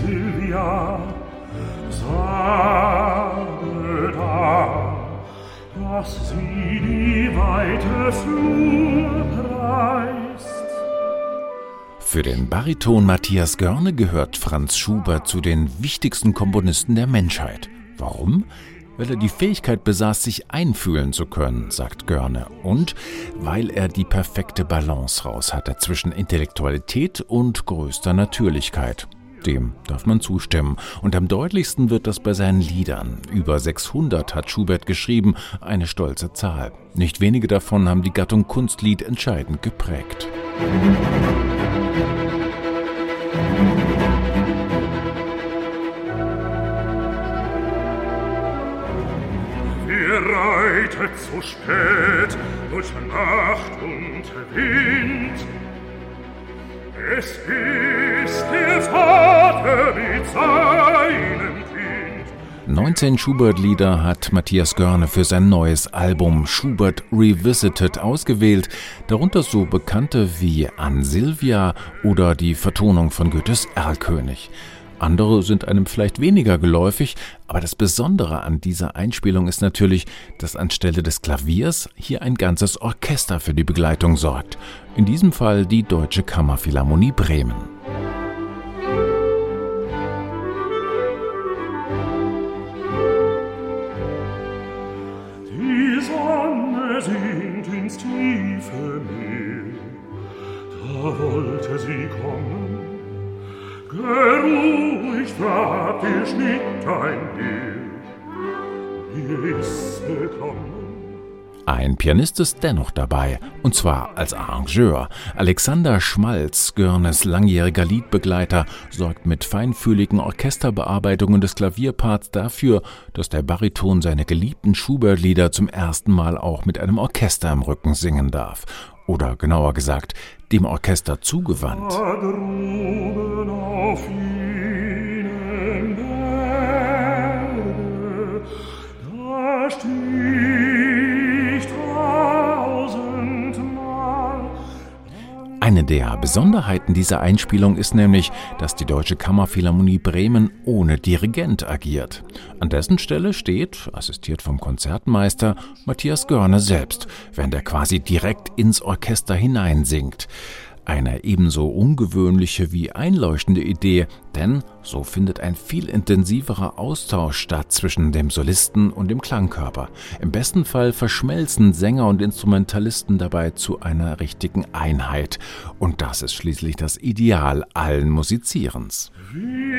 Silvia, sage da, dass sie die weite Flur preist. Für den Bariton Matthias Görne gehört Franz Schubert zu den wichtigsten Komponisten der Menschheit. Warum? weil er die Fähigkeit besaß, sich einfühlen zu können, sagt Görne, und weil er die perfekte Balance raus hatte zwischen Intellektualität und größter Natürlichkeit. Dem darf man zustimmen. Und am deutlichsten wird das bei seinen Liedern. Über 600 hat Schubert geschrieben, eine stolze Zahl. Nicht wenige davon haben die Gattung Kunstlied entscheidend geprägt. Ihr reitet zu spät durch Nacht und Wind. Es ist der Kind. 19 Schubert-Lieder hat Matthias Görne für sein neues Album Schubert Revisited ausgewählt, darunter so bekannte wie An Silvia oder die Vertonung von Goethes Erlkönig. Andere sind einem vielleicht weniger geläufig, aber das Besondere an dieser Einspielung ist natürlich, dass anstelle des Klaviers hier ein ganzes Orchester für die Begleitung sorgt. In diesem Fall die Deutsche Kammerphilharmonie Bremen. sagte mir, da wollte sie kommen. Geruhig trat ihr Schnitt ein Dir, mir ist willkommen. Ein Pianist ist dennoch dabei, und zwar als Arrangeur. Alexander Schmalz, Görnes langjähriger Liedbegleiter, sorgt mit feinfühligen Orchesterbearbeitungen des Klavierparts dafür, dass der Bariton seine geliebten Schubert-Lieder zum ersten Mal auch mit einem Orchester im Rücken singen darf. Oder genauer gesagt, dem Orchester zugewandt. Eine der Besonderheiten dieser Einspielung ist nämlich, dass die Deutsche Kammerphilharmonie Bremen ohne Dirigent agiert. An dessen Stelle steht, assistiert vom Konzertmeister, Matthias Görne selbst, während er quasi direkt ins Orchester hineinsingt. Eine ebenso ungewöhnliche wie einleuchtende Idee, denn so findet ein viel intensiverer Austausch statt zwischen dem Solisten und dem Klangkörper. Im besten Fall verschmelzen Sänger und Instrumentalisten dabei zu einer richtigen Einheit. Und das ist schließlich das Ideal allen Musizierens. Wir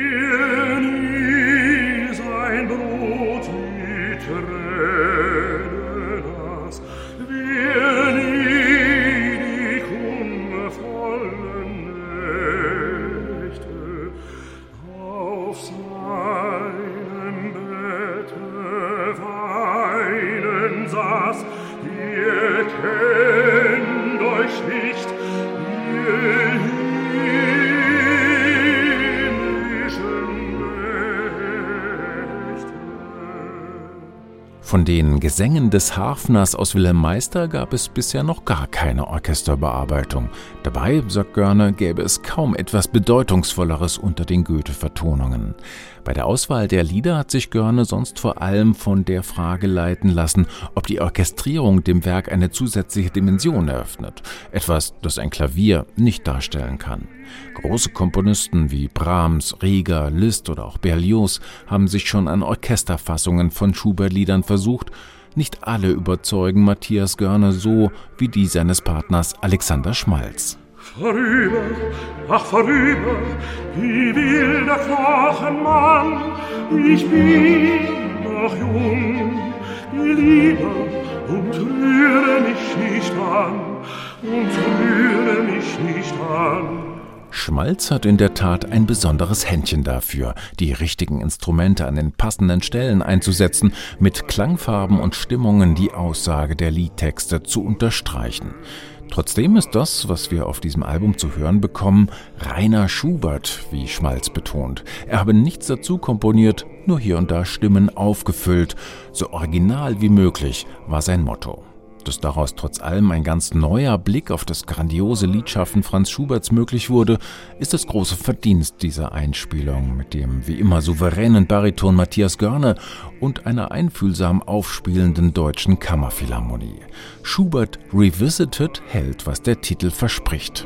Von den Gesängen des Harfners aus Wilhelm Meister gab es bisher noch gar keine Orchesterbearbeitung. Dabei, sagt Görner, gäbe es kaum etwas Bedeutungsvolleres unter den Goethe-Vertonungen. Bei der Auswahl der Lieder hat sich Görne sonst vor allem von der Frage leiten lassen, ob die Orchestrierung dem Werk eine zusätzliche Dimension eröffnet. Etwas, das ein Klavier nicht darstellen kann. Große Komponisten wie Brahms, Rieger, Liszt oder auch Berlioz haben sich schon an Orchesterfassungen von Schubert-Liedern versucht. Nicht alle überzeugen Matthias Görne so wie die seines Partners Alexander Schmalz. Vorüber, ach vorüber, wie will der Knochenmann, ich bin noch jung, lieber, und rühre mich nicht an, und rühre mich nicht an. Schmalz hat in der Tat ein besonderes Händchen dafür, die richtigen Instrumente an den passenden Stellen einzusetzen, mit Klangfarben und Stimmungen die Aussage der Liedtexte zu unterstreichen. Trotzdem ist das, was wir auf diesem Album zu hören bekommen, reiner Schubert, wie Schmalz betont. Er habe nichts dazu komponiert, nur hier und da Stimmen aufgefüllt. So original wie möglich war sein Motto. Dass daraus trotz allem ein ganz neuer Blick auf das grandiose Liedschaffen Franz Schuberts möglich wurde, ist das große Verdienst dieser Einspielung mit dem wie immer souveränen Bariton Matthias Görne und einer einfühlsam aufspielenden deutschen Kammerphilharmonie. Schubert Revisited hält, was der Titel verspricht.